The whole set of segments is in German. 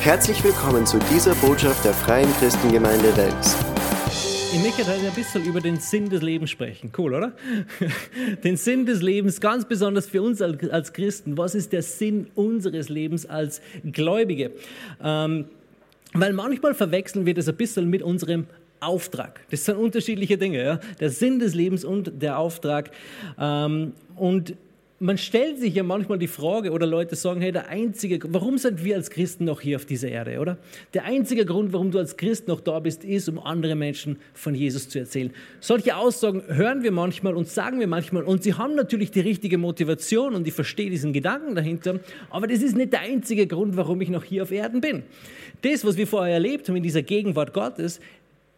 Herzlich willkommen zu dieser Botschaft der Freien Christengemeinde Wels. Ich möchte heute ein bisschen über den Sinn des Lebens sprechen. Cool, oder? Den Sinn des Lebens, ganz besonders für uns als Christen. Was ist der Sinn unseres Lebens als Gläubige? Ähm, weil manchmal verwechseln wir das ein bisschen mit unserem Auftrag. Das sind unterschiedliche Dinge. Ja? Der Sinn des Lebens und der Auftrag. Ähm, und man stellt sich ja manchmal die Frage oder Leute sagen, hey, der einzige, warum sind wir als Christen noch hier auf dieser Erde, oder? Der einzige Grund, warum du als Christ noch da bist, ist, um andere Menschen von Jesus zu erzählen. Solche Aussagen hören wir manchmal und sagen wir manchmal und sie haben natürlich die richtige Motivation und ich verstehe diesen Gedanken dahinter, aber das ist nicht der einzige Grund, warum ich noch hier auf Erden bin. Das, was wir vorher erlebt haben in dieser Gegenwart Gottes,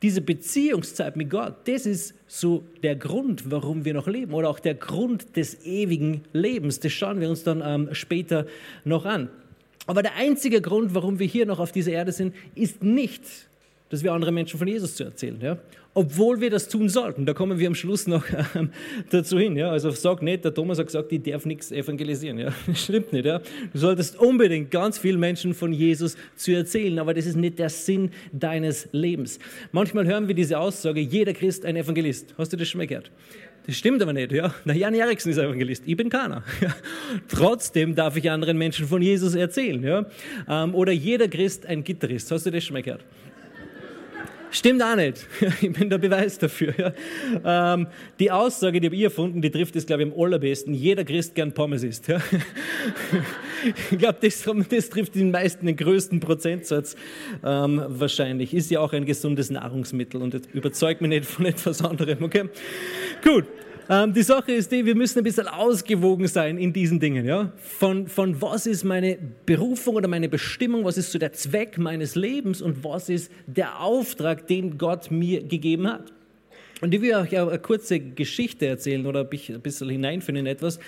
diese Beziehungszeit mit Gott, das ist so der Grund, warum wir noch leben oder auch der Grund des ewigen Lebens. Das schauen wir uns dann ähm, später noch an. Aber der einzige Grund, warum wir hier noch auf dieser Erde sind, ist nicht, dass wir andere Menschen von Jesus zu erzählen. Ja? Obwohl wir das tun sollten. Da kommen wir am Schluss noch ähm, dazu hin. Ja? Also sag nicht, der Thomas hat gesagt, ich darf nichts evangelisieren. Ja? Das stimmt nicht. Ja? Du solltest unbedingt ganz vielen Menschen von Jesus zu erzählen, aber das ist nicht der Sinn deines Lebens. Manchmal hören wir diese Aussage, jeder Christ ein Evangelist. Hast du das schon mal gehört? Das stimmt aber nicht, ja. Der Jan Eriksen ist Evangelist, ich bin keiner. Ja. Trotzdem darf ich anderen Menschen von Jesus erzählen, ja. Ähm, oder jeder Christ ein Gitarrist. Hast du das schon mal gehört? Stimmt auch nicht. Ich bin der Beweis dafür. Ähm, die Aussage, die habe ich erfunden, die trifft es, glaube ich, am allerbesten. Jeder Christ gern Pommes isst. Ich glaube, das, das, trifft den meisten, den größten Prozentsatz ähm, wahrscheinlich. Ist ja auch ein gesundes Nahrungsmittel und überzeugt mich nicht von etwas anderem. Okay? Gut. Ähm, die Sache ist die, wir müssen ein bisschen ausgewogen sein in diesen Dingen. Ja? Von, von was ist meine Berufung oder meine Bestimmung, was ist so der Zweck meines Lebens und was ist der Auftrag, den Gott mir gegeben hat. Und ich will euch eine kurze Geschichte erzählen oder ein bisschen hineinführen in etwas.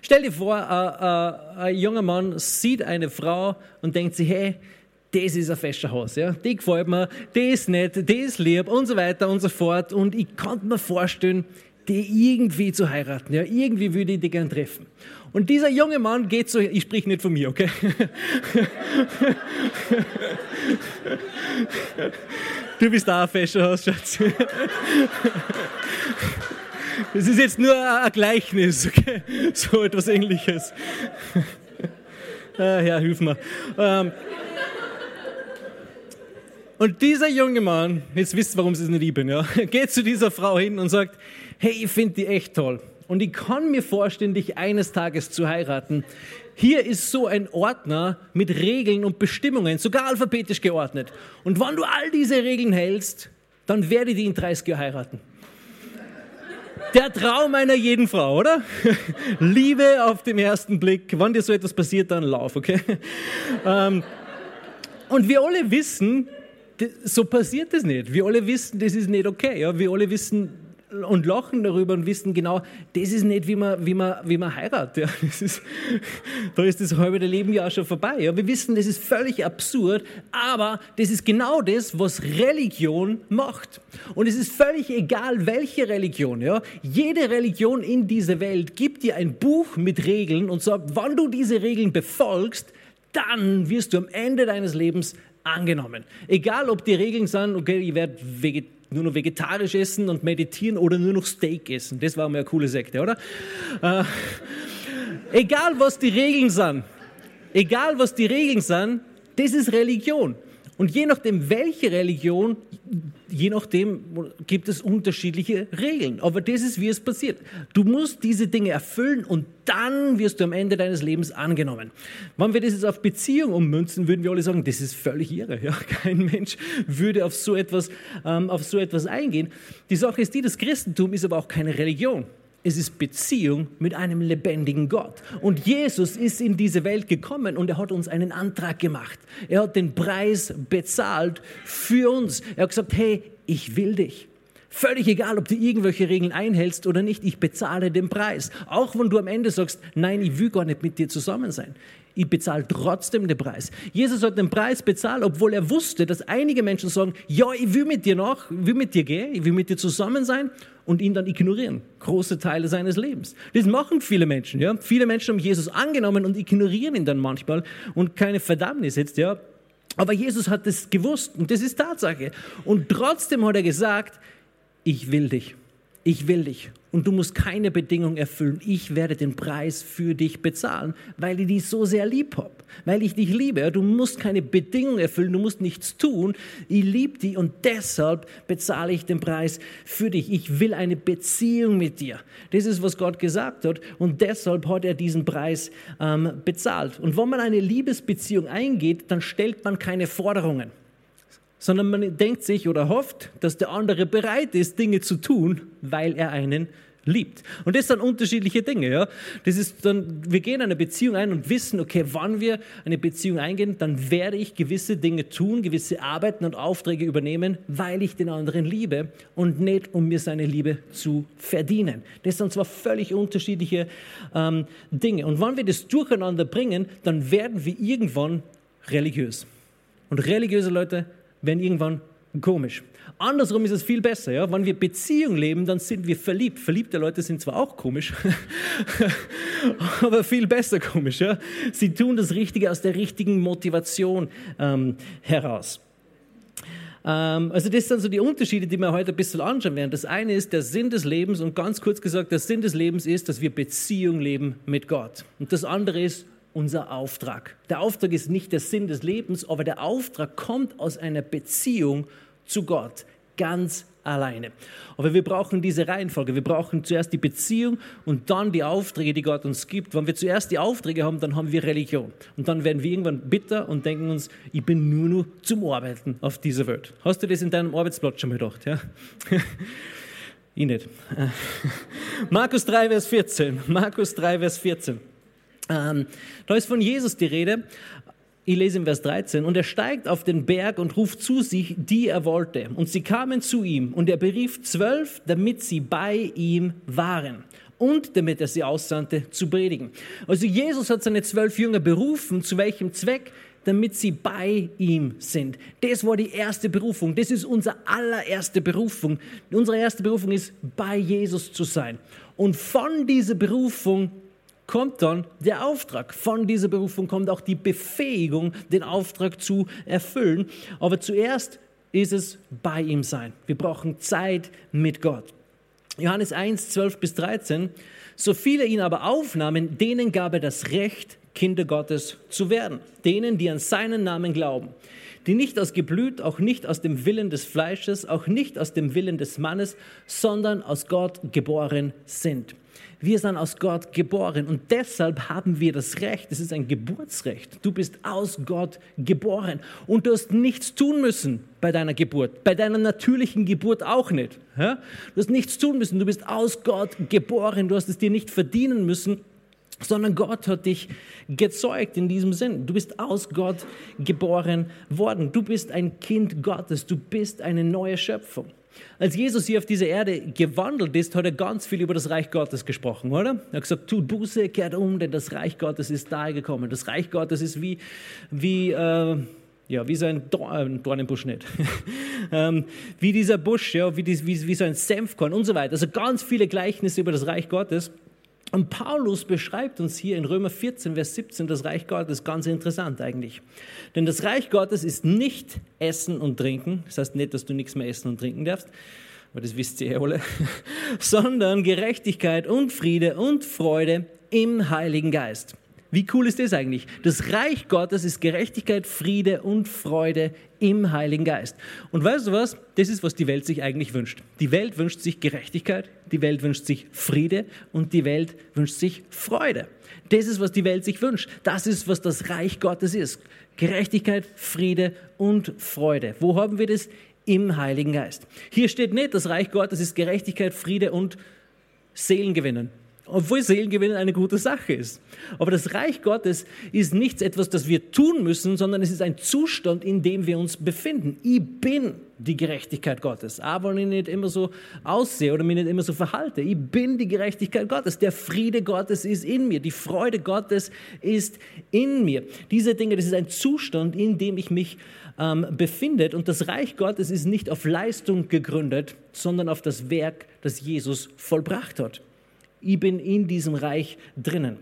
Stell dir vor, ein, ein, ein junger Mann sieht eine Frau und denkt sich, hey, das ist ein fescher Haus, ja. Die gefällt mir, die ist nett, die ist lieb und so weiter und so fort. Und ich kann mir vorstellen, die irgendwie zu heiraten. Ja, irgendwie würde ich die gern treffen. Und dieser junge Mann geht so, ich sprich nicht von mir, okay? Du bist da ein Fäscherhaus, Schatz. Das ist jetzt nur ein Gleichnis, okay? So etwas ähnliches. Herr, hilf mir. Und dieser junge Mann, jetzt wisst ihr, warum sie es nicht lieben, ja, geht zu dieser Frau hin und sagt, hey, ich finde die echt toll. Und ich kann mir vorstellen, dich eines Tages zu heiraten. Hier ist so ein Ordner mit Regeln und Bestimmungen, sogar alphabetisch geordnet. Und wenn du all diese Regeln hältst, dann werde ich dich in 30 Jahren heiraten. Der Traum einer jeden Frau, oder? Liebe auf den ersten Blick. Wenn dir so etwas passiert, dann lauf, okay? Ähm, und wir alle wissen, so passiert das nicht. Wir alle wissen, das ist nicht okay. Ja? Wir alle wissen und lachen darüber und wissen genau, das ist nicht, wie man, wie man, wie man heiratet. Ja? Ist, da ist das halbe Leben ja auch schon vorbei. Ja? Wir wissen, das ist völlig absurd, aber das ist genau das, was Religion macht. Und es ist völlig egal, welche Religion. Ja? Jede Religion in dieser Welt gibt dir ein Buch mit Regeln und sagt, wann du diese Regeln befolgst, dann wirst du am Ende deines Lebens angenommen. Egal, ob die Regeln sind, okay, ich werde nur noch vegetarisch essen und meditieren oder nur noch Steak essen. Das war mal eine coole Sekte, oder? Äh, egal, was die Regeln sind, egal, was die Regeln sind, das ist Religion. Und je nachdem, welche Religion, je nachdem gibt es unterschiedliche Regeln. Aber das ist, wie es passiert. Du musst diese Dinge erfüllen und dann wirst du am Ende deines Lebens angenommen. Wenn wir das jetzt auf Beziehung ummünzen, würden wir alle sagen, das ist völlig irre. Ja, kein Mensch würde auf so etwas, ähm, auf so etwas eingehen. Die Sache ist die, das Christentum ist aber auch keine Religion. Es ist Beziehung mit einem lebendigen Gott. Und Jesus ist in diese Welt gekommen und er hat uns einen Antrag gemacht. Er hat den Preis bezahlt für uns. Er hat gesagt, hey, ich will dich. Völlig egal, ob du irgendwelche Regeln einhältst oder nicht, ich bezahle den Preis. Auch wenn du am Ende sagst, nein, ich will gar nicht mit dir zusammen sein. Ich bezahle trotzdem den Preis. Jesus hat den Preis bezahlt, obwohl er wusste, dass einige Menschen sagen, ja, ich will mit dir noch, ich will mit dir gehen, ich will mit dir zusammen sein und ihn dann ignorieren. Große Teile seines Lebens. Das machen viele Menschen, ja. Viele Menschen haben Jesus angenommen und ignorieren ihn dann manchmal und keine Verdammnis jetzt, ja. Aber Jesus hat es gewusst und das ist Tatsache. Und trotzdem hat er gesagt, ich will dich. Ich will dich und du musst keine Bedingung erfüllen. Ich werde den Preis für dich bezahlen, weil ich dich so sehr lieb habe, weil ich dich liebe. Du musst keine Bedingung erfüllen, du musst nichts tun. Ich liebe dich und deshalb bezahle ich den Preis für dich. Ich will eine Beziehung mit dir. Das ist, was Gott gesagt hat und deshalb hat er diesen Preis ähm, bezahlt. Und wenn man eine Liebesbeziehung eingeht, dann stellt man keine Forderungen sondern man denkt sich oder hofft, dass der andere bereit ist, Dinge zu tun, weil er einen liebt. Und das sind unterschiedliche Dinge. Ja? Das ist dann, wir gehen eine Beziehung ein und wissen, okay, wann wir eine Beziehung eingehen, dann werde ich gewisse Dinge tun, gewisse Arbeiten und Aufträge übernehmen, weil ich den anderen liebe und nicht, um mir seine Liebe zu verdienen. Das sind zwar völlig unterschiedliche ähm, Dinge. Und wenn wir das durcheinander bringen, dann werden wir irgendwann religiös. Und religiöse Leute werden irgendwann komisch. Andersrum ist es viel besser. Ja? Wenn wir Beziehung leben, dann sind wir verliebt. Verliebte Leute sind zwar auch komisch, aber viel besser komisch. Ja? Sie tun das Richtige aus der richtigen Motivation ähm, heraus. Ähm, also das sind so die Unterschiede, die wir heute ein bisschen anschauen werden. Das eine ist der Sinn des Lebens und ganz kurz gesagt, der Sinn des Lebens ist, dass wir Beziehung leben mit Gott. Und das andere ist unser Auftrag. Der Auftrag ist nicht der Sinn des Lebens, aber der Auftrag kommt aus einer Beziehung zu Gott, ganz alleine. Aber wir brauchen diese Reihenfolge. Wir brauchen zuerst die Beziehung und dann die Aufträge, die Gott uns gibt. Wenn wir zuerst die Aufträge haben, dann haben wir Religion. Und dann werden wir irgendwann bitter und denken uns, ich bin nur noch zum Arbeiten auf dieser Welt. Hast du das in deinem Arbeitsplatz schon mal gedacht? Ja? ich nicht. Markus 3, Vers 14. Markus 3, Vers 14. Ähm, da ist von Jesus die Rede. Ich lese im Vers 13. Und er steigt auf den Berg und ruft zu sich, die er wollte. Und sie kamen zu ihm. Und er berief zwölf, damit sie bei ihm waren. Und damit er sie aussandte, zu predigen. Also Jesus hat seine zwölf Jünger berufen. Zu welchem Zweck? damit sie bei ihm sind. Das war die erste Berufung. Das ist unsere allererste Berufung. Unsere erste Berufung ist, bei Jesus zu sein. Und von dieser Berufung kommt dann der Auftrag. Von dieser Berufung kommt auch die Befähigung, den Auftrag zu erfüllen. Aber zuerst ist es bei ihm sein. Wir brauchen Zeit mit Gott. Johannes 1, 12 bis 13. So viele ihn aber aufnahmen, denen gab er das Recht, Kinder Gottes zu werden. Denen, die an seinen Namen glauben. Die nicht aus Geblüt, auch nicht aus dem Willen des Fleisches, auch nicht aus dem Willen des Mannes, sondern aus Gott geboren sind. Wir sind aus Gott geboren und deshalb haben wir das Recht, es ist ein Geburtsrecht. Du bist aus Gott geboren und du hast nichts tun müssen bei deiner Geburt, bei deiner natürlichen Geburt auch nicht. Du hast nichts tun müssen, du bist aus Gott geboren, du hast es dir nicht verdienen müssen, sondern Gott hat dich gezeugt in diesem Sinn. Du bist aus Gott geboren worden. Du bist ein Kind Gottes. Du bist eine neue Schöpfung. Als Jesus hier auf dieser Erde gewandelt ist, hat er ganz viel über das Reich Gottes gesprochen, oder? Er hat gesagt, tut Buße, kehrt um, denn das Reich Gottes ist nahe gekommen. Das Reich Gottes ist wie, wie, äh, ja, wie so ein, Dorn, äh, Dornenbusch nicht. ähm, wie dieser Busch, ja, wie, die, wie, wie so ein Senfkorn und so weiter. Also ganz viele Gleichnisse über das Reich Gottes. Und Paulus beschreibt uns hier in Römer 14, Vers 17 das Reich Gottes ganz interessant eigentlich. Denn das Reich Gottes ist nicht Essen und Trinken, das heißt nicht, dass du nichts mehr essen und trinken darfst, aber das wisst ihr ja alle, sondern Gerechtigkeit und Friede und Freude im Heiligen Geist. Wie cool ist das eigentlich? Das Reich Gottes ist Gerechtigkeit, Friede und Freude im Heiligen Geist. Und weißt du was? Das ist, was die Welt sich eigentlich wünscht. Die Welt wünscht sich Gerechtigkeit, die Welt wünscht sich Friede und die Welt wünscht sich Freude. Das ist, was die Welt sich wünscht. Das ist, was das Reich Gottes ist. Gerechtigkeit, Friede und Freude. Wo haben wir das? Im Heiligen Geist. Hier steht nicht, das Reich Gottes ist Gerechtigkeit, Friede und Seelengewinnen obwohl Seelengewinnen eine gute Sache ist. Aber das Reich Gottes ist nichts etwas, das wir tun müssen, sondern es ist ein Zustand, in dem wir uns befinden. Ich bin die Gerechtigkeit Gottes, aber ich nicht immer so aussehe oder mich nicht immer so verhalte. Ich bin die Gerechtigkeit Gottes. Der Friede Gottes ist in mir. Die Freude Gottes ist in mir. Diese Dinge, das ist ein Zustand, in dem ich mich ähm, befinde. Und das Reich Gottes ist nicht auf Leistung gegründet, sondern auf das Werk, das Jesus vollbracht hat ich bin in diesem Reich drinnen.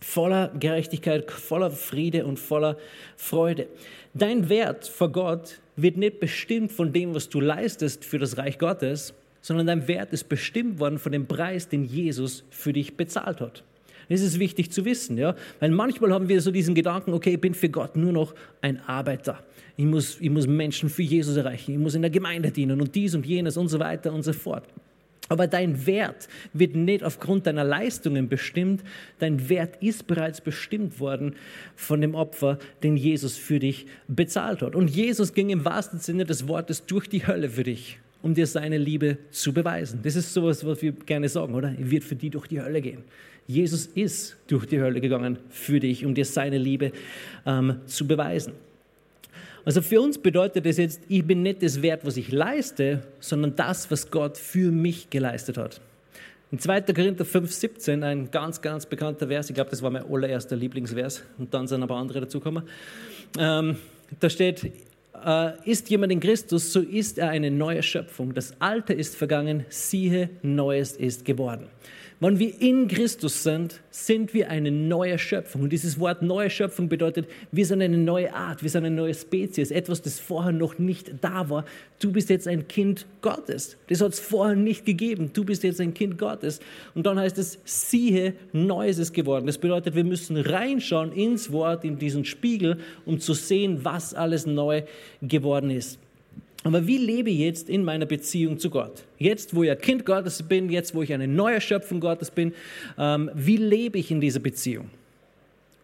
voller Gerechtigkeit, voller Friede und voller Freude. Dein Wert vor Gott wird nicht bestimmt von dem, was du leistest für das Reich Gottes, sondern dein Wert ist bestimmt worden von dem Preis, den Jesus für dich bezahlt hat. Das ist wichtig zu wissen, ja, weil manchmal haben wir so diesen Gedanken, okay, ich bin für Gott nur noch ein Arbeiter. Ich muss, ich muss Menschen für Jesus erreichen, ich muss in der Gemeinde dienen und dies und jenes und so weiter und so fort. Aber dein Wert wird nicht aufgrund deiner Leistungen bestimmt. Dein Wert ist bereits bestimmt worden von dem Opfer, den Jesus für dich bezahlt hat. Und Jesus ging im wahrsten Sinne des Wortes durch die Hölle für dich, um dir seine Liebe zu beweisen. Das ist sowas, was wir gerne sagen, oder? Er wird für die durch die Hölle gehen. Jesus ist durch die Hölle gegangen für dich, um dir seine Liebe ähm, zu beweisen. Also für uns bedeutet das jetzt, ich bin nicht das Wert, was ich leiste, sondern das, was Gott für mich geleistet hat. In 2. Korinther 5, 17, ein ganz, ganz bekannter Vers, ich glaube, das war mein allererster Lieblingsvers und dann sind aber andere dazugekommen. Ähm, da steht, äh, ist jemand in Christus, so ist er eine neue Schöpfung. Das Alte ist vergangen, siehe, Neues ist geworden. Wenn wir in Christus sind, sind wir eine neue Schöpfung. Und dieses Wort neue Schöpfung bedeutet, wir sind eine neue Art, wir sind eine neue Spezies, etwas, das vorher noch nicht da war. Du bist jetzt ein Kind Gottes. Das hat es vorher nicht gegeben. Du bist jetzt ein Kind Gottes. Und dann heißt es, siehe, Neues ist geworden. Das bedeutet, wir müssen reinschauen ins Wort, in diesen Spiegel, um zu sehen, was alles neu geworden ist. Aber wie lebe ich jetzt in meiner Beziehung zu Gott? Jetzt, wo ich ein Kind Gottes bin, jetzt, wo ich eine neue Schöpfung Gottes bin, ähm, wie lebe ich in dieser Beziehung?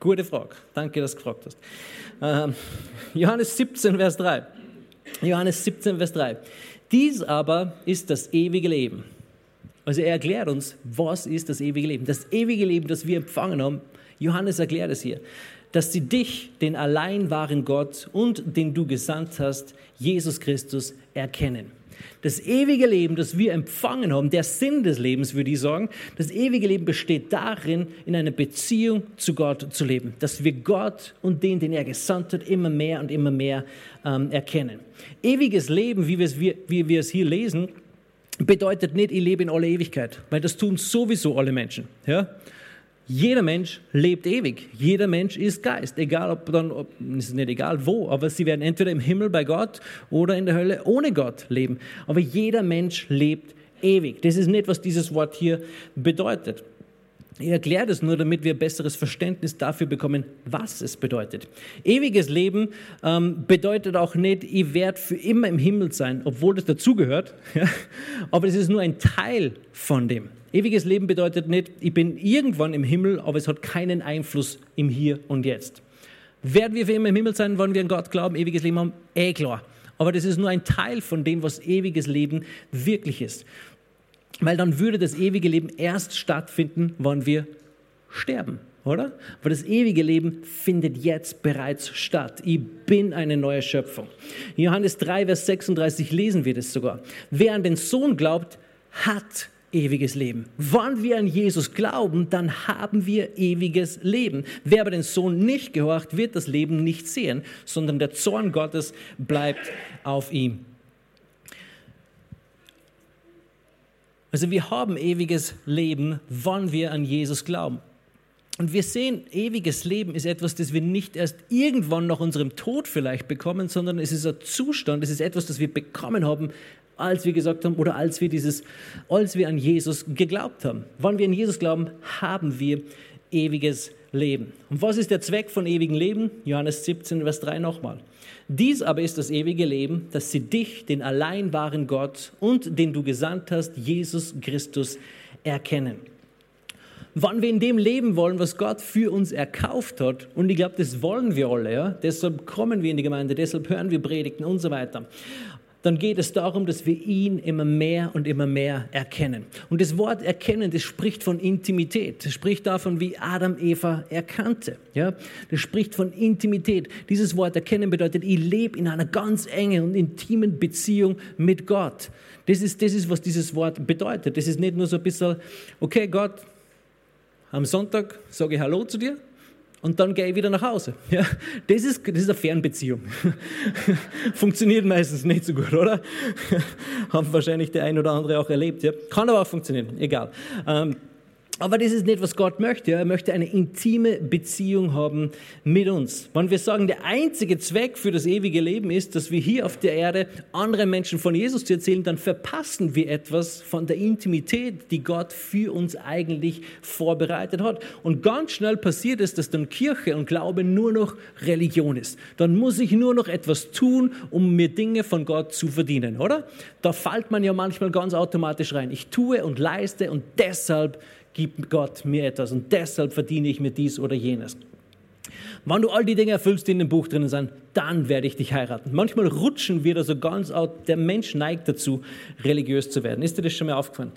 Gute Frage. Danke, dass du gefragt hast. Ähm, Johannes 17, Vers 3. Johannes 17, Vers 3. Dies aber ist das ewige Leben. Also er erklärt uns, was ist das ewige Leben? Das ewige Leben, das wir empfangen haben, Johannes erklärt es hier dass sie dich, den allein wahren Gott und den du gesandt hast, Jesus Christus, erkennen. Das ewige Leben, das wir empfangen haben, der Sinn des Lebens, würde ich sagen, das ewige Leben besteht darin, in einer Beziehung zu Gott zu leben, dass wir Gott und den, den er gesandt hat, immer mehr und immer mehr ähm, erkennen. Ewiges Leben, wie wir, es, wie, wie wir es hier lesen, bedeutet nicht, ich lebe in aller Ewigkeit, weil das tun sowieso alle Menschen. Ja? Jeder Mensch lebt ewig. Jeder Mensch ist Geist. Egal, ob dann, ob, ist nicht egal wo, aber sie werden entweder im Himmel bei Gott oder in der Hölle ohne Gott leben. Aber jeder Mensch lebt ewig. Das ist nicht, was dieses Wort hier bedeutet. Ich erkläre das nur, damit wir besseres Verständnis dafür bekommen, was es bedeutet. Ewiges Leben ähm, bedeutet auch nicht, ich werde für immer im Himmel sein, obwohl das dazugehört. Ja? Aber es ist nur ein Teil von dem. Ewiges Leben bedeutet nicht, ich bin irgendwann im Himmel, aber es hat keinen Einfluss im Hier und Jetzt. Werden wir für immer im Himmel sein, wollen wir an Gott glauben, ewiges Leben haben? Eh klar. Aber das ist nur ein Teil von dem, was ewiges Leben wirklich ist. Weil dann würde das ewige Leben erst stattfinden, wann wir sterben, oder? Aber das ewige Leben findet jetzt bereits statt. Ich bin eine neue Schöpfung. In Johannes 3, Vers 36 lesen wir das sogar. Wer an den Sohn glaubt, hat ewiges Leben. Wann wir an Jesus glauben, dann haben wir ewiges Leben. Wer aber den Sohn nicht gehorcht, wird das Leben nicht sehen, sondern der Zorn Gottes bleibt auf ihm. Also wir haben ewiges Leben, wann wir an Jesus glauben. Und wir sehen, ewiges Leben ist etwas, das wir nicht erst irgendwann nach unserem Tod vielleicht bekommen, sondern es ist ein Zustand, es ist etwas, das wir bekommen haben, als wir gesagt haben oder als wir dieses, als wir an Jesus geglaubt haben. Wann wir an Jesus glauben, haben wir ewiges Leben. Und was ist der Zweck von ewigem Leben? Johannes 17, Vers 3 nochmal. Dies aber ist das ewige Leben, dass sie dich, den allein wahren Gott und den du gesandt hast, Jesus Christus, erkennen. Wann wir in dem leben wollen, was Gott für uns erkauft hat, und ich glaube, das wollen wir alle, ja? deshalb kommen wir in die Gemeinde, deshalb hören wir Predigten und so weiter dann geht es darum, dass wir ihn immer mehr und immer mehr erkennen. Und das Wort erkennen, das spricht von Intimität. Das spricht davon, wie Adam Eva erkannte. Ja? Das spricht von Intimität. Dieses Wort erkennen bedeutet, ich lebe in einer ganz engen und intimen Beziehung mit Gott. Das ist, das ist, was dieses Wort bedeutet. Das ist nicht nur so ein bisschen, okay, Gott, am Sonntag sage ich Hallo zu dir und dann gehe ich wieder nach Hause. Ja, das, ist, das ist eine Fernbeziehung. Funktioniert meistens nicht so gut, oder? Haben wahrscheinlich der ein oder andere auch erlebt. Ja? Kann aber auch funktionieren, egal. Ähm, Aber das ist nicht, was Gott möchte. Er möchte eine intime Beziehung haben mit uns. Wenn wir sagen, der einzige Zweck für das ewige Leben ist, dass wir hier auf der Erde anderen Menschen von Jesus zu erzählen, dann verpassen wir etwas von der Intimität, die Gott für uns eigentlich vorbereitet hat. Und ganz schnell passiert es, dass dann Kirche und Glaube nur noch Religion ist. Dann muss ich nur noch etwas tun, um mir Dinge von Gott zu verdienen, oder? Da fällt man ja manchmal ganz automatisch rein. Ich tue und leiste und deshalb gibt Gott mir etwas und deshalb verdiene ich mir dies oder jenes. Wenn du all die Dinge erfüllst, die in dem Buch drinnen sind, dann werde ich dich heiraten. Manchmal rutschen wir da so ganz out. Der Mensch neigt dazu, religiös zu werden. Ist dir das schon mal aufgefallen?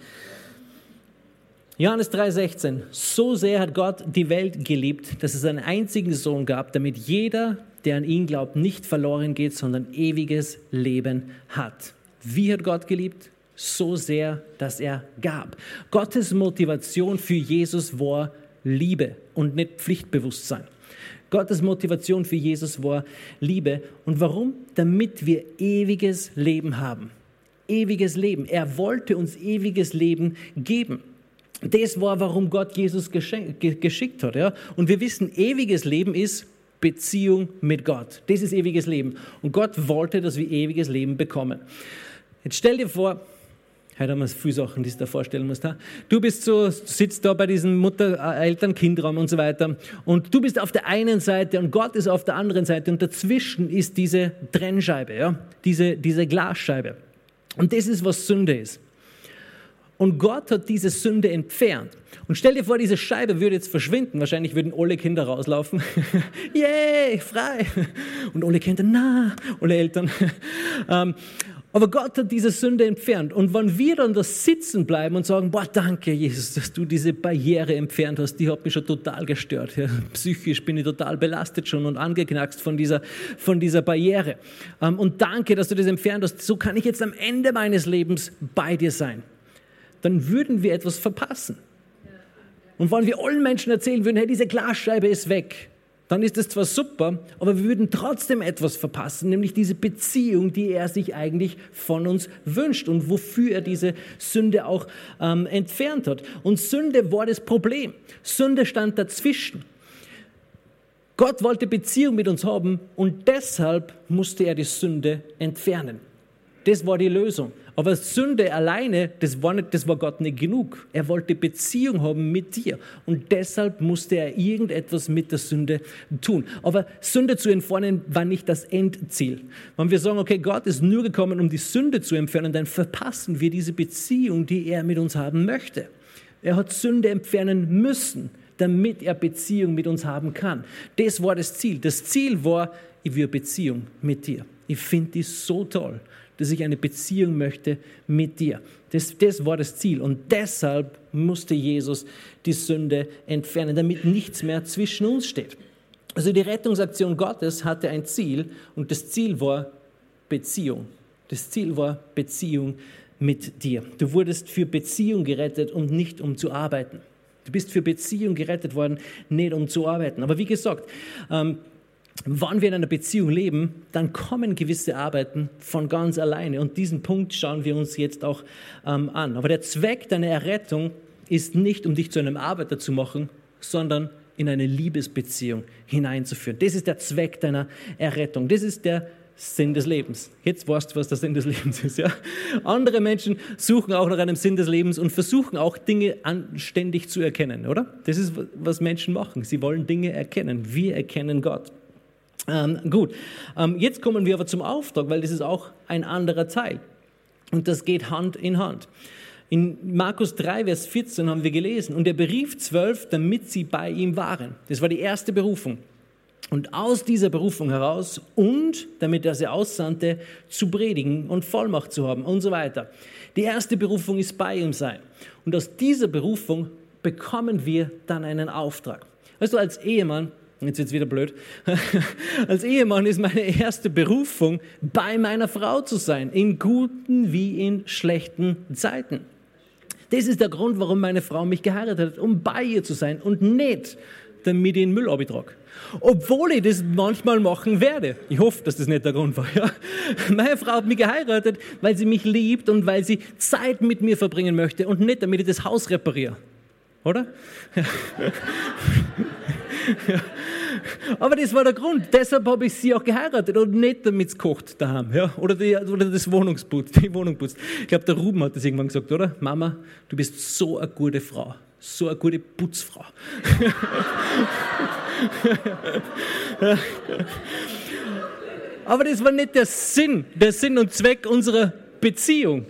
Johannes 3,16. So sehr hat Gott die Welt geliebt, dass es einen einzigen Sohn gab, damit jeder, der an ihn glaubt, nicht verloren geht, sondern ewiges Leben hat. Wie hat Gott geliebt? So sehr, dass er gab. Gottes Motivation für Jesus war Liebe und nicht Pflichtbewusstsein. Gottes Motivation für Jesus war Liebe. Und warum? Damit wir ewiges Leben haben. Ewiges Leben. Er wollte uns ewiges Leben geben. Das war, warum Gott Jesus geschickt hat. Ja? Und wir wissen, ewiges Leben ist Beziehung mit Gott. Das ist ewiges Leben. Und Gott wollte, dass wir ewiges Leben bekommen. Jetzt stell dir vor, Heute haben wir viele Sachen, die du dir vorstellen musst. Du bist so, sitzt da bei diesem Mutter-Eltern-Kind-Raum und so weiter. Und du bist auf der einen Seite und Gott ist auf der anderen Seite. Und dazwischen ist diese Trennscheibe, ja? diese, diese Glasscheibe. Und das ist, was Sünde ist. Und Gott hat diese Sünde entfernt. Und stell dir vor, diese Scheibe würde jetzt verschwinden. Wahrscheinlich würden alle Kinder rauslaufen. Yay, frei. Und alle Kinder, na, alle Eltern. Aber Gott hat diese Sünde entfernt. Und wenn wir dann da sitzen bleiben und sagen, boah, danke Jesus, dass du diese Barriere entfernt hast, die hat mich schon total gestört. Ja, psychisch bin ich total belastet schon und angeknackst von dieser, von dieser Barriere. Ähm, und danke, dass du das entfernt hast. So kann ich jetzt am Ende meines Lebens bei dir sein. Dann würden wir etwas verpassen. Und wenn wir allen Menschen erzählen würden, hey, diese Glasscheibe ist weg, dann ist es zwar super, aber wir würden trotzdem etwas verpassen, nämlich diese Beziehung, die er sich eigentlich von uns wünscht und wofür er diese Sünde auch ähm, entfernt hat. Und Sünde war das Problem. Sünde stand dazwischen. Gott wollte Beziehung mit uns haben und deshalb musste er die Sünde entfernen. Das war die Lösung. Aber Sünde alleine, das war, nicht, das war Gott nicht genug. Er wollte Beziehung haben mit dir. Und deshalb musste er irgendetwas mit der Sünde tun. Aber Sünde zu entfernen war nicht das Endziel. Wenn wir sagen, okay, Gott ist nur gekommen, um die Sünde zu entfernen, dann verpassen wir diese Beziehung, die er mit uns haben möchte. Er hat Sünde entfernen müssen, damit er Beziehung mit uns haben kann. Das war das Ziel. Das Ziel war, ich will Beziehung mit dir. Ich finde die so toll dass ich eine Beziehung möchte mit dir. Das, das war das Ziel. Und deshalb musste Jesus die Sünde entfernen, damit nichts mehr zwischen uns steht. Also die Rettungsaktion Gottes hatte ein Ziel und das Ziel war Beziehung. Das Ziel war Beziehung mit dir. Du wurdest für Beziehung gerettet und nicht um zu arbeiten. Du bist für Beziehung gerettet worden, nicht um zu arbeiten. Aber wie gesagt, ähm, wenn wir in einer Beziehung leben, dann kommen gewisse Arbeiten von ganz alleine. Und diesen Punkt schauen wir uns jetzt auch ähm, an. Aber der Zweck deiner Errettung ist nicht, um dich zu einem Arbeiter zu machen, sondern in eine Liebesbeziehung hineinzuführen. Das ist der Zweck deiner Errettung. Das ist der Sinn des Lebens. Jetzt weißt du, was der Sinn des Lebens ist. Ja? Andere Menschen suchen auch nach einem Sinn des Lebens und versuchen auch Dinge anständig zu erkennen, oder? Das ist, was Menschen machen. Sie wollen Dinge erkennen. Wir erkennen Gott. Ähm, gut, ähm, jetzt kommen wir aber zum Auftrag, weil das ist auch ein anderer Teil. Und das geht Hand in Hand. In Markus 3, Vers 14 haben wir gelesen, und er berief zwölf, damit sie bei ihm waren. Das war die erste Berufung. Und aus dieser Berufung heraus und damit er sie aussandte, zu predigen und Vollmacht zu haben und so weiter. Die erste Berufung ist bei ihm sein. Und aus dieser Berufung bekommen wir dann einen Auftrag. Weißt du, als Ehemann Jetzt wird es wieder blöd. Als Ehemann ist meine erste Berufung, bei meiner Frau zu sein, in guten wie in schlechten Zeiten. Das ist der Grund, warum meine Frau mich geheiratet hat, um bei ihr zu sein und nicht, damit ich den Müll abtrage. Obwohl ich das manchmal machen werde. Ich hoffe, dass das nicht der Grund war. Ja? Meine Frau hat mich geheiratet, weil sie mich liebt und weil sie Zeit mit mir verbringen möchte und nicht, damit ich das Haus repariere. oder? Aber das war der Grund. Deshalb habe ich sie auch geheiratet und nicht damit es kocht daheim. Ja? Oder, die, oder das Wohnungsputz, die Wohnung putzt. Ich glaube, der Ruben hat das irgendwann gesagt, oder? Mama, du bist so eine gute Frau. So eine gute Putzfrau. Aber das war nicht der Sinn, der Sinn und Zweck unserer Beziehung.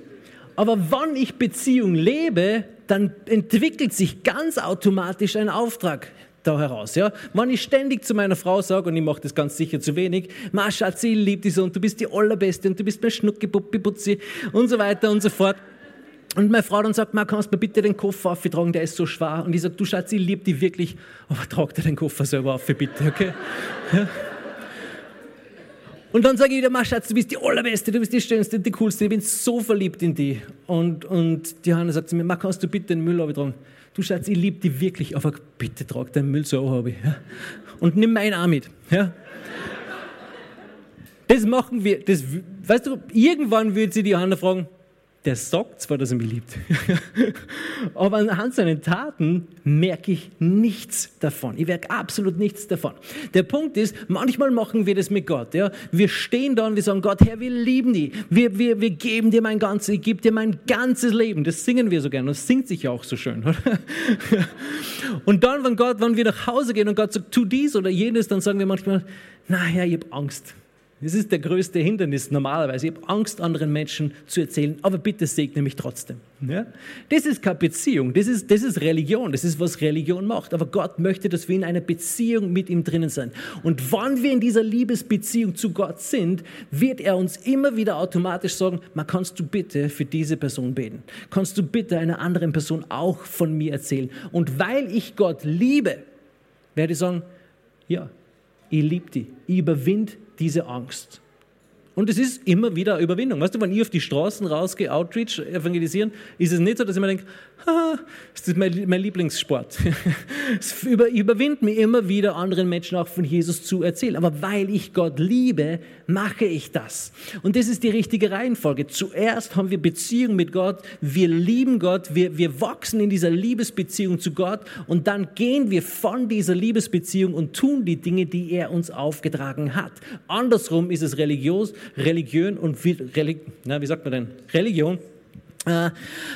Aber wann ich Beziehung lebe, dann entwickelt sich ganz automatisch ein Auftrag da heraus. Ja? Wenn ich ständig zu meiner Frau sage, und ich mache das ganz sicher zu wenig, Ma Schatzi, ich liebe dich so und du bist die Allerbeste und du bist mein Schnucki, Puppi, Putzi und so weiter und so fort. Und meine Frau dann sagt, Ma, kannst du mir bitte den Koffer auftragen, der ist so schwer. Und ich sage, du Schatzi, ich liebe dich wirklich, aber trag dir den Koffer selber auf, bitte, okay? Ja? Und dann sage ich wieder, Schatz, du bist die Allerbeste, du bist die Schönste, die Coolste, ich bin so verliebt in dich. Und, und die Hanna sagt zu mir, Ma, kannst du bitte den Müll tragen? Du Schatz, ich liebe dich wirklich, aber bitte trag deinen Müll so habe ich. Ja? Und nimm meinen auch mit. Ja? Das machen wir. Das, weißt du, irgendwann wird sie die Hanna fragen, der sagt zwar, dass er mich liebt, aber anhand seinen Taten merke ich nichts davon. Ich merke absolut nichts davon. Der Punkt ist, manchmal machen wir das mit Gott. Ja? Wir stehen da und wir sagen, Gott, Herr, wir lieben dich. Wir, wir, wir geben dir mein ganzes, ich gebe dir mein ganzes Leben. Das singen wir so gerne. Das singt sich ja auch so schön. Oder? Und dann, wenn Gott, wenn wir nach Hause gehen und Gott sagt, tu dies oder jenes, dann sagen wir manchmal, na Herr, ich habe Angst. Das ist der größte Hindernis normalerweise. Ich habe Angst, anderen Menschen zu erzählen, aber bitte segne mich trotzdem. Ja? Das ist keine Beziehung, das ist, das ist Religion, das ist, was Religion macht. Aber Gott möchte, dass wir in einer Beziehung mit ihm drinnen sind. Und wann wir in dieser Liebesbeziehung zu Gott sind, wird er uns immer wieder automatisch sagen, man kannst du bitte für diese Person beten? Kannst du bitte einer anderen Person auch von mir erzählen? Und weil ich Gott liebe, werde ich sagen, ja, ich liebe dich, ich überwinde diese Angst. Und es ist immer wieder eine Überwindung. Weißt du, wenn ich auf die Straßen rausgehe, Outreach, evangelisieren, ist es nicht so, dass ich mir denke, das ist mein, Lieblingssport. es über, überwindet mich immer wieder, anderen Menschen auch von Jesus zu erzählen. Aber weil ich Gott liebe, mache ich das. Und das ist die richtige Reihenfolge. Zuerst haben wir Beziehung mit Gott, wir lieben Gott, wir, wir wachsen in dieser Liebesbeziehung zu Gott und dann gehen wir von dieser Liebesbeziehung und tun die Dinge, die er uns aufgetragen hat. Andersrum ist es religiös, Religion und Relig na, wie sagt man denn? Religion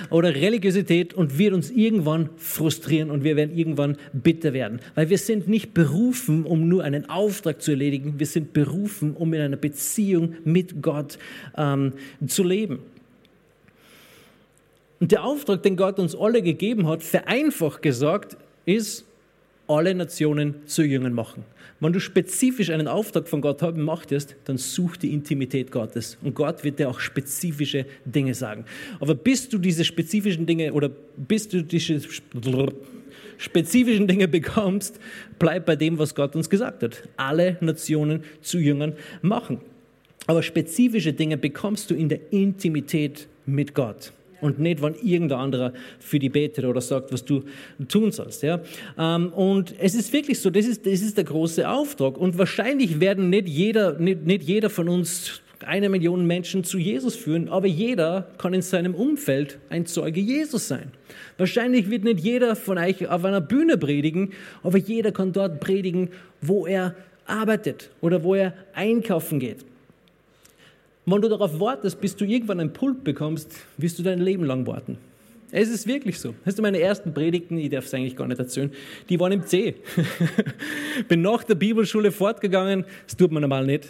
oder Religiosität und wird uns irgendwann frustrieren und wir werden irgendwann bitter werden. Weil wir sind nicht berufen, um nur einen Auftrag zu erledigen, wir sind berufen, um in einer Beziehung mit Gott ähm, zu leben. Und der Auftrag, den Gott uns alle gegeben hat, vereinfacht gesagt, ist, alle Nationen zu Jüngern machen. Wenn du spezifisch einen Auftrag von Gott haben möchtest, dann such die Intimität Gottes. Und Gott wird dir auch spezifische Dinge sagen. Aber bis du diese spezifischen Dinge oder bis du diese spezifischen Dinge bekommst, bleib bei dem, was Gott uns gesagt hat. Alle Nationen zu Jüngern machen. Aber spezifische Dinge bekommst du in der Intimität mit Gott und nicht, wenn irgendein anderer für die betet oder sagt, was du tun sollst. Ja? Ähm, und es ist wirklich so, das ist, das ist der große Auftrag. Und wahrscheinlich werden nicht jeder, nicht, nicht jeder von uns eine Million Menschen zu Jesus führen, aber jeder kann in seinem Umfeld ein Zeuge Jesus sein. Wahrscheinlich wird nicht jeder von euch auf einer Bühne predigen, aber jeder kann dort predigen, wo er arbeitet oder wo er einkaufen geht. Wenn du darauf wartest, bis du irgendwann ein Pult bekommst, wirst du dein Leben lang warten. Es ist wirklich so. Hast du meine ersten Predigten, ich darf es eigentlich gar nicht erzählen, die waren im C. Bin nach der Bibelschule fortgegangen, das tut man normal nicht.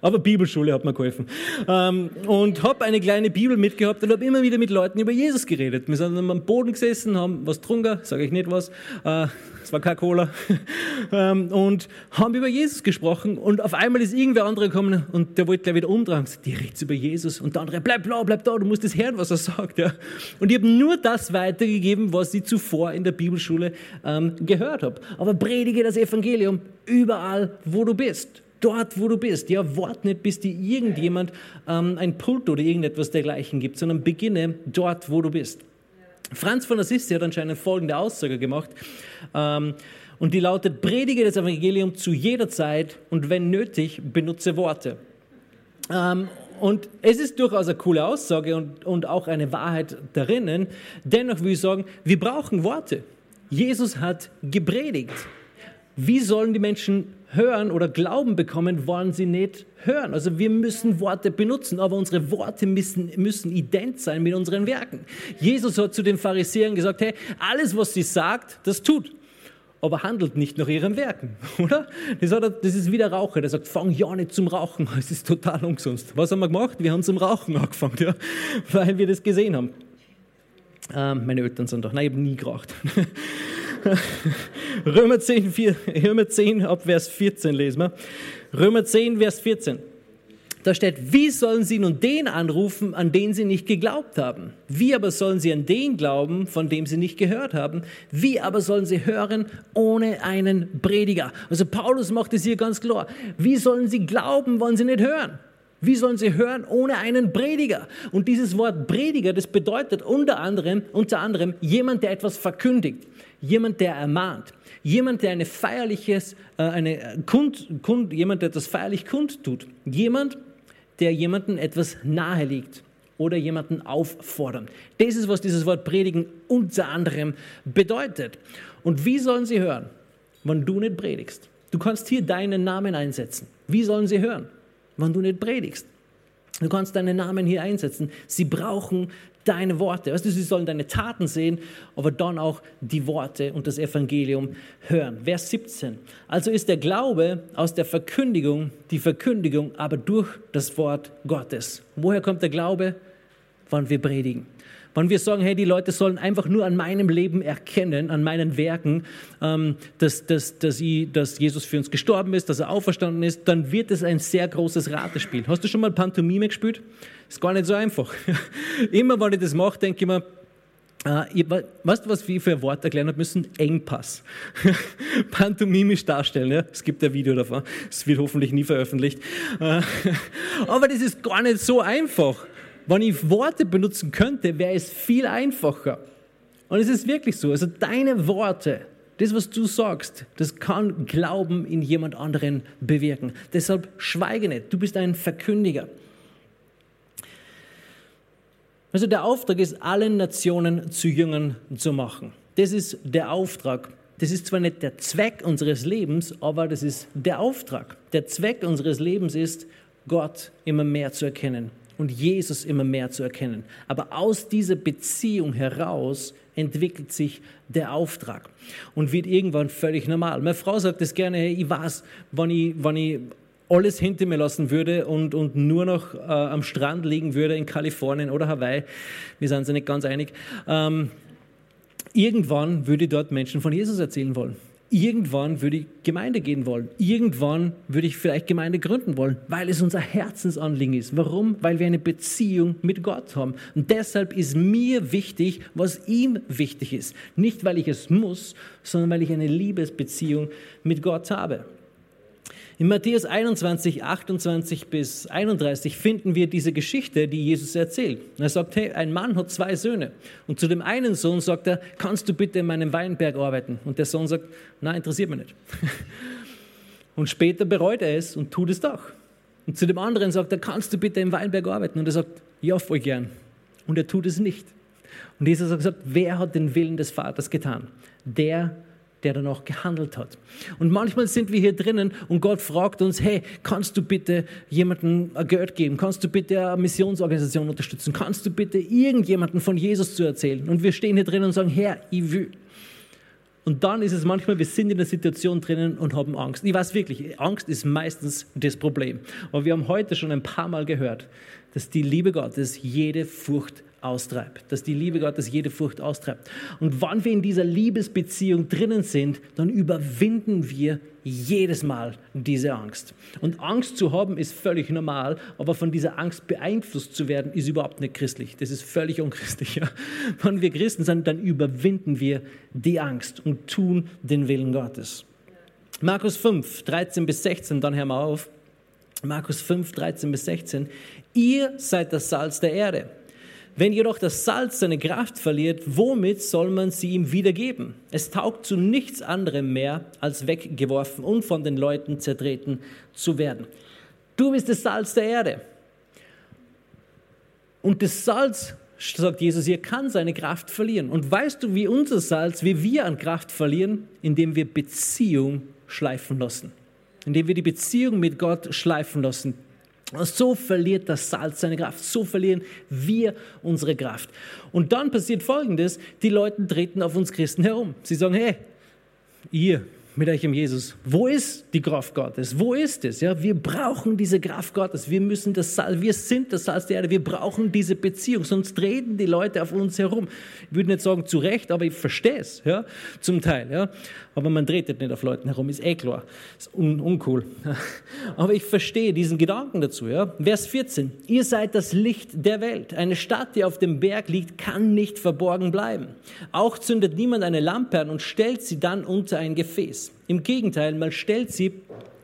Aber Bibelschule hat mir geholfen. Ähm, und habe eine kleine Bibel mitgehabt und habe immer wieder mit Leuten über Jesus geredet. Wir sind am Boden gesessen, haben was getrunken, sage ich nicht was, äh, es war kein Cola, ähm, und haben über Jesus gesprochen. Und auf einmal ist irgendwer andere gekommen und der wollte gleich wieder umdrehen. Die redet über Jesus. Und der andere, bleib blau, bleib da, du musst das hören, was er sagt. Und ich habe nur das weitergegeben, was ich zuvor in der Bibelschule ähm, gehört habe. Aber predige das Evangelium überall, wo du bist dort, wo du bist. Ja, wart nicht, bis dir irgendjemand ähm, ein Pult oder irgendetwas dergleichen gibt, sondern beginne dort, wo du bist. Franz von Assisi hat anscheinend folgende Aussage gemacht. Ähm, und die lautet, predige das Evangelium zu jeder Zeit und wenn nötig, benutze Worte. Ähm, und es ist durchaus eine coole Aussage und, und auch eine Wahrheit darin. Dennoch will ich sagen, wir brauchen Worte. Jesus hat gepredigt. Wie sollen die Menschen hören oder Glauben bekommen, wollen sie nicht hören. Also wir müssen Worte benutzen, aber unsere Worte müssen, müssen ident sein mit unseren Werken. Jesus hat zu den Pharisäern gesagt, hey, alles, was sie sagt, das tut aber handelt nicht nach ihren Werken, oder? Das, hat, das ist wie der Raucher, der sagt, fang ja nicht zum Rauchen, es ist total umsonst. Was haben wir gemacht? Wir haben zum Rauchen angefangen, ja, weil wir das gesehen haben. Ähm, meine Eltern sind doch, nein, ich habe nie geraucht. Römer 10, 4, Römer 10 ab Vers 14 lesen wir. Römer 10, Vers 14. Da steht, wie sollen sie nun den anrufen, an den sie nicht geglaubt haben? Wie aber sollen sie an den glauben, von dem sie nicht gehört haben? Wie aber sollen sie hören ohne einen Prediger? Also Paulus macht es hier ganz klar. Wie sollen sie glauben, wollen sie nicht hören? Wie sollen sie hören ohne einen Prediger? Und dieses Wort Prediger, das bedeutet unter anderem, unter anderem jemand, der etwas verkündigt, jemand, der ermahnt, jemand, der eine feierliches, äh, eine Kund, Kund, jemand, der etwas feierlich kundtut, jemand, der jemanden etwas nahelegt oder jemanden auffordern. Das ist, was dieses Wort predigen unter anderem bedeutet. Und wie sollen sie hören, wenn du nicht predigst? Du kannst hier deinen Namen einsetzen. Wie sollen sie hören, wenn du nicht predigst? Du kannst deinen Namen hier einsetzen. Sie brauchen deine Worte. Weißt du, sie sollen deine Taten sehen, aber dann auch die Worte und das Evangelium hören. Vers 17. Also ist der Glaube aus der Verkündigung, die Verkündigung aber durch das Wort Gottes. Woher kommt der Glaube? Wann wir predigen. Wenn wir sagen, hey, die Leute sollen einfach nur an meinem Leben erkennen, an meinen Werken, ähm, dass, dass, dass, ich, dass Jesus für uns gestorben ist, dass er auferstanden ist, dann wird es ein sehr großes Ratespiel. Hast du schon mal Pantomime gespielt? Ist gar nicht so einfach. Immer wenn ich das mache, denke ich mir, äh, weißt du, was ich für ein Wort erklären habe müssen? Engpass. Pantomimisch darstellen. Ja? Es gibt ein Video davon. Es wird hoffentlich nie veröffentlicht. Äh, aber das ist gar nicht so einfach. Wenn ich Worte benutzen könnte, wäre es viel einfacher. Und es ist wirklich so. Also deine Worte, das, was du sagst, das kann Glauben in jemand anderen bewirken. Deshalb schweige nicht. Du bist ein Verkündiger. Also der Auftrag ist, allen Nationen zu Jüngern zu machen. Das ist der Auftrag. Das ist zwar nicht der Zweck unseres Lebens, aber das ist der Auftrag. Der Zweck unseres Lebens ist, Gott immer mehr zu erkennen und Jesus immer mehr zu erkennen. Aber aus dieser Beziehung heraus entwickelt sich der Auftrag und wird irgendwann völlig normal. Meine Frau sagt das gerne, hey, ich weiß, wenn ich, wenn ich alles hinter mir lassen würde und, und nur noch äh, am Strand liegen würde in Kalifornien oder Hawaii, wir sind uns nicht ganz einig, ähm, irgendwann würde ich dort Menschen von Jesus erzählen wollen. Irgendwann würde ich Gemeinde gehen wollen. Irgendwann würde ich vielleicht Gemeinde gründen wollen, weil es unser Herzensanliegen ist. Warum? Weil wir eine Beziehung mit Gott haben. Und deshalb ist mir wichtig, was ihm wichtig ist. Nicht, weil ich es muss, sondern weil ich eine Liebesbeziehung mit Gott habe. In Matthäus 21, 28 bis 31 finden wir diese Geschichte, die Jesus erzählt. Er sagt, hey, ein Mann hat zwei Söhne. Und zu dem einen Sohn sagt er, kannst du bitte in meinem Weinberg arbeiten? Und der Sohn sagt, nein, interessiert mich nicht. Und später bereut er es und tut es doch. Und zu dem anderen sagt er, kannst du bitte im Weinberg arbeiten? Und er sagt, ja, voll gern. Und er tut es nicht. Und Jesus hat gesagt, wer hat den Willen des Vaters getan? Der, der dann auch gehandelt hat. Und manchmal sind wir hier drinnen und Gott fragt uns, hey, kannst du bitte jemandem Geld geben? Kannst du bitte eine Missionsorganisation unterstützen? Kannst du bitte irgendjemanden von Jesus zu erzählen? Und wir stehen hier drinnen und sagen, Herr, ich will. Und dann ist es manchmal, wir sind in der Situation drinnen und haben Angst. Ich weiß wirklich, Angst ist meistens das Problem. Aber wir haben heute schon ein paar Mal gehört, dass die Liebe Gottes jede Furcht austreibt, dass die Liebe Gottes jede Furcht austreibt. Und wann wir in dieser Liebesbeziehung drinnen sind, dann überwinden wir jedes Mal diese Angst. Und Angst zu haben ist völlig normal, aber von dieser Angst beeinflusst zu werden, ist überhaupt nicht christlich. Das ist völlig unchristlich. Ja? Wenn wir Christen sind, dann überwinden wir die Angst und tun den Willen Gottes. Markus 5, 13 bis 16, dann hören wir auf. Markus 5, 13 bis 16. Ihr seid das Salz der Erde. Wenn jedoch das Salz seine Kraft verliert, womit soll man sie ihm wiedergeben? Es taugt zu nichts anderem mehr, als weggeworfen und von den Leuten zertreten zu werden. Du bist das Salz der Erde. Und das Salz, sagt Jesus hier, kann seine Kraft verlieren. Und weißt du, wie unser Salz, wie wir an Kraft verlieren? Indem wir Beziehung schleifen lassen. Indem wir die Beziehung mit Gott schleifen lassen. So verliert das Salz seine Kraft, so verlieren wir unsere Kraft. Und dann passiert Folgendes, die Leute treten auf uns Christen herum. Sie sagen, hey, ihr, mit euch im Jesus. Wo ist die Kraft Gottes? Wo ist es? Ja, wir brauchen diese Kraft Gottes. Wir müssen das Salz, wir sind das Salz der Erde. Wir brauchen diese Beziehung, sonst treten die Leute auf uns herum. Ich würde nicht sagen zu Recht, aber ich verstehe es, ja, zum Teil, ja. Aber man tretet nicht auf Leuten herum, ist eh klar. Ist un uncool. Aber ich verstehe diesen Gedanken dazu, ja. Vers 14. Ihr seid das Licht der Welt. Eine Stadt, die auf dem Berg liegt, kann nicht verborgen bleiben. Auch zündet niemand eine Lampe an und stellt sie dann unter ein Gefäß im Gegenteil, man stellt sie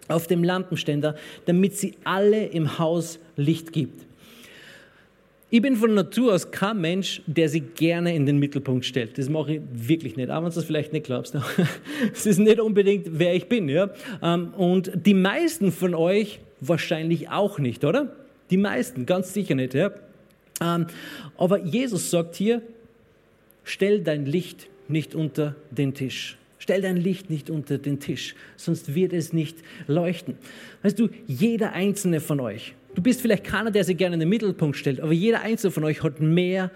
auf dem Lampenständer, damit sie alle im Haus Licht gibt. Ich bin von Natur aus kein Mensch, der sich gerne in den Mittelpunkt stellt. Das mache ich wirklich nicht, auch wenn du das vielleicht nicht glaubst. Es ist nicht unbedingt, wer ich bin. Ja? Ähm, und die meisten von euch wahrscheinlich auch nicht, oder? Die meisten, ganz sicher nicht. Ja? Ähm, aber Jesus sagt hier, stell dein Licht nicht unter den Tisch. Stell dein Licht nicht unter den Tisch, sonst wird es nicht leuchten. Weißt du, jeder einzelne von euch, du bist vielleicht keiner, der sich gerne in den Mittelpunkt stellt, aber jeder einzelne von euch hat mehr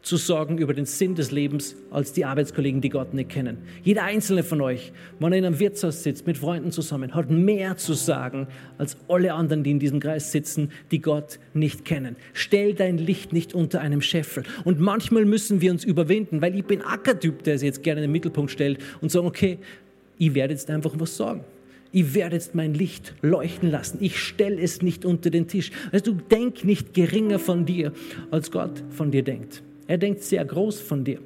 zu sorgen über den Sinn des Lebens als die Arbeitskollegen, die Gott nicht kennen. Jeder einzelne von euch, wenn er in einem Wirtshaus sitzt, mit Freunden zusammen, hat mehr zu sagen als alle anderen, die in diesem Kreis sitzen, die Gott nicht kennen. Stell dein Licht nicht unter einem Scheffel. Und manchmal müssen wir uns überwinden, weil ich bin Ackertyp, der sich jetzt gerne in den Mittelpunkt stellt und sagt, okay, ich werde jetzt einfach was sagen. Ich werde jetzt mein Licht leuchten lassen. Ich stelle es nicht unter den Tisch. Also du denk nicht geringer von dir, als Gott von dir denkt. Er denkt sehr groß von dir.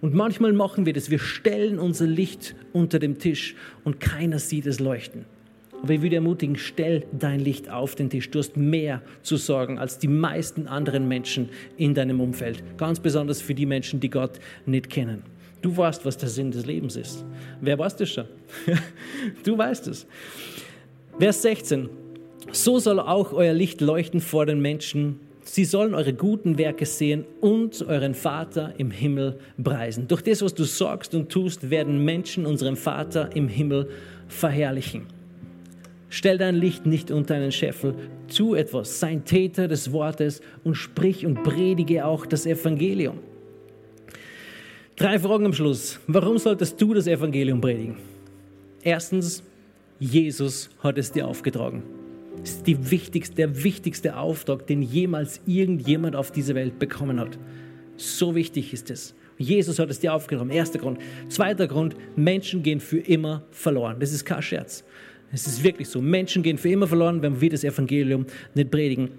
Und manchmal machen wir das. Wir stellen unser Licht unter dem Tisch und keiner sieht es leuchten. Aber ich würde ermutigen, stell dein Licht auf den Tisch. Du hast mehr zu sorgen als die meisten anderen Menschen in deinem Umfeld. Ganz besonders für die Menschen, die Gott nicht kennen. Du weißt, was der Sinn des Lebens ist. Wer weiß das schon? du weißt es. Vers 16. So soll auch euer Licht leuchten vor den Menschen, Sie sollen eure guten Werke sehen und euren Vater im Himmel preisen. Durch das, was du sagst und tust, werden Menschen unseren Vater im Himmel verherrlichen. Stell dein Licht nicht unter einen Scheffel, tu etwas, sei Täter des Wortes und sprich und predige auch das Evangelium. Drei Fragen am Schluss. Warum solltest du das Evangelium predigen? Erstens, Jesus hat es dir aufgetragen. Das ist die wichtigste, der wichtigste Auftrag, den jemals irgendjemand auf dieser Welt bekommen hat. So wichtig ist es. Jesus hat es dir aufgenommen. Erster Grund. Zweiter Grund, Menschen gehen für immer verloren. Das ist kein Scherz. Es ist wirklich so. Menschen gehen für immer verloren, wenn wir das Evangelium nicht predigen.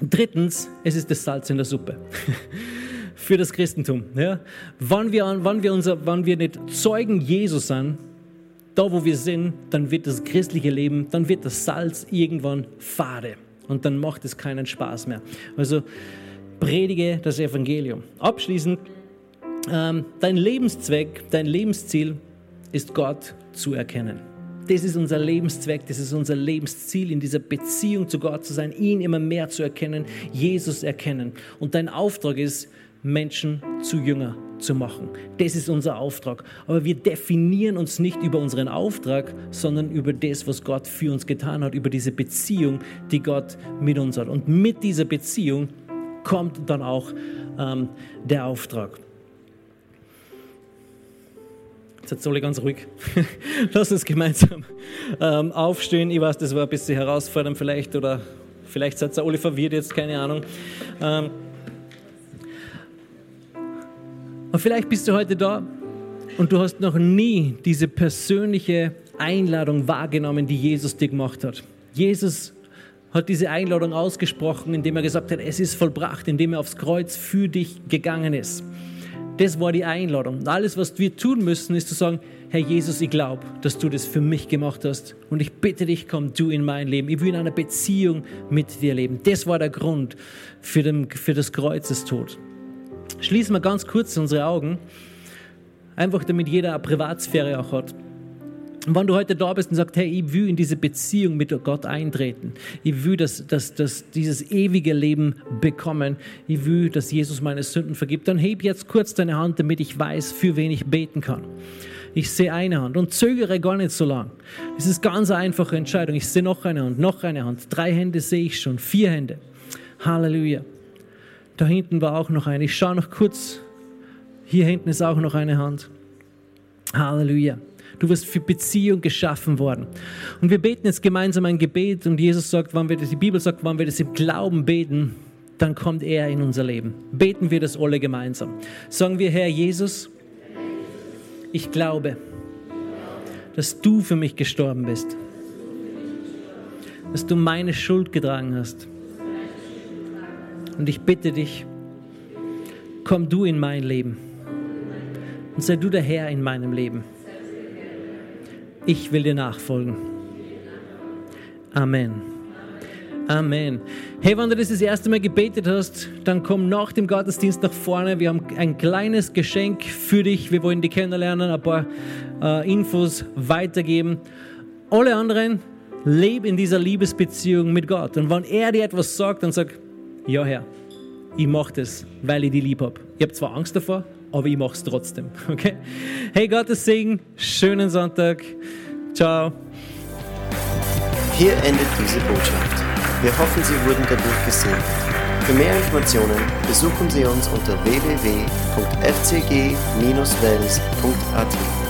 Drittens, es ist das Salz in der Suppe. für das Christentum. Ja? Wann, wir, wann, wir unser, wann wir nicht Zeugen Jesus sind, da wo wir sind, dann wird das christliche Leben, dann wird das Salz irgendwann fade und dann macht es keinen Spaß mehr. Also predige das Evangelium. Abschließend, ähm, dein Lebenszweck, dein Lebensziel ist Gott zu erkennen. Das ist unser Lebenszweck, das ist unser Lebensziel, in dieser Beziehung zu Gott zu sein, ihn immer mehr zu erkennen, Jesus erkennen. Und dein Auftrag ist, Menschen zu Jünger zu machen. Das ist unser Auftrag. Aber wir definieren uns nicht über unseren Auftrag, sondern über das, was Gott für uns getan hat, über diese Beziehung, die Gott mit uns hat. Und mit dieser Beziehung kommt dann auch ähm, der Auftrag. Jetzt alle ganz ruhig. Lass uns gemeinsam ähm, aufstehen. Ich weiß, das war ein bisschen herausfordernd vielleicht oder vielleicht seid ihr alle verwirrt jetzt, keine Ahnung. Ähm, und vielleicht bist du heute da und du hast noch nie diese persönliche Einladung wahrgenommen, die Jesus dir gemacht hat. Jesus hat diese Einladung ausgesprochen, indem er gesagt hat, es ist vollbracht, indem er aufs Kreuz für dich gegangen ist. Das war die Einladung. Alles, was wir tun müssen, ist zu sagen, Herr Jesus, ich glaube, dass du das für mich gemacht hast. Und ich bitte dich, komm du in mein Leben. Ich will in einer Beziehung mit dir leben. Das war der Grund für, den, für das Kreuzestod. Schließen wir ganz kurz unsere Augen, einfach damit jeder eine Privatsphäre auch hat. Und wenn du heute da bist und sagst, hey, ich will in diese Beziehung mit Gott eintreten, ich will das, das, das, dieses ewige Leben bekommen, ich will, dass Jesus meine Sünden vergibt, dann heb jetzt kurz deine Hand, damit ich weiß, für wen ich beten kann. Ich sehe eine Hand und zögere gar nicht so lang. Es ist ganz eine einfache Entscheidung. Ich sehe noch eine Hand, noch eine Hand. Drei Hände sehe ich schon, vier Hände. Halleluja. Da hinten war auch noch eine. Ich schaue noch kurz. Hier hinten ist auch noch eine Hand. Halleluja. Du wirst für Beziehung geschaffen worden. Und wir beten jetzt gemeinsam ein Gebet und Jesus sagt, wenn wir das, die Bibel sagt, wenn wir das im Glauben beten, dann kommt er in unser Leben. Beten wir das alle gemeinsam. Sagen wir, Herr Jesus, ich glaube, dass du für mich gestorben bist, dass du meine Schuld getragen hast. Und ich bitte dich, komm du in mein Leben und sei du der Herr in meinem Leben. Ich will dir nachfolgen. Amen. Amen. Hey, wenn du das das erste Mal gebetet hast, dann komm nach dem Gottesdienst nach vorne. Wir haben ein kleines Geschenk für dich. Wir wollen dich kennenlernen, ein paar äh, Infos weitergeben. Alle anderen, leben in dieser Liebesbeziehung mit Gott. Und wenn er dir etwas sagt, dann sag, ja Herr, ich mache das, weil ich die lieb habe. Ich habe zwar Angst davor, aber ich mache es trotzdem. Okay? Hey, Gottes Segen, schönen Sonntag. Ciao. Hier endet diese Botschaft. Wir hoffen, Sie wurden dadurch gesegnet. Für mehr Informationen besuchen Sie uns unter www.fcg-wells.at.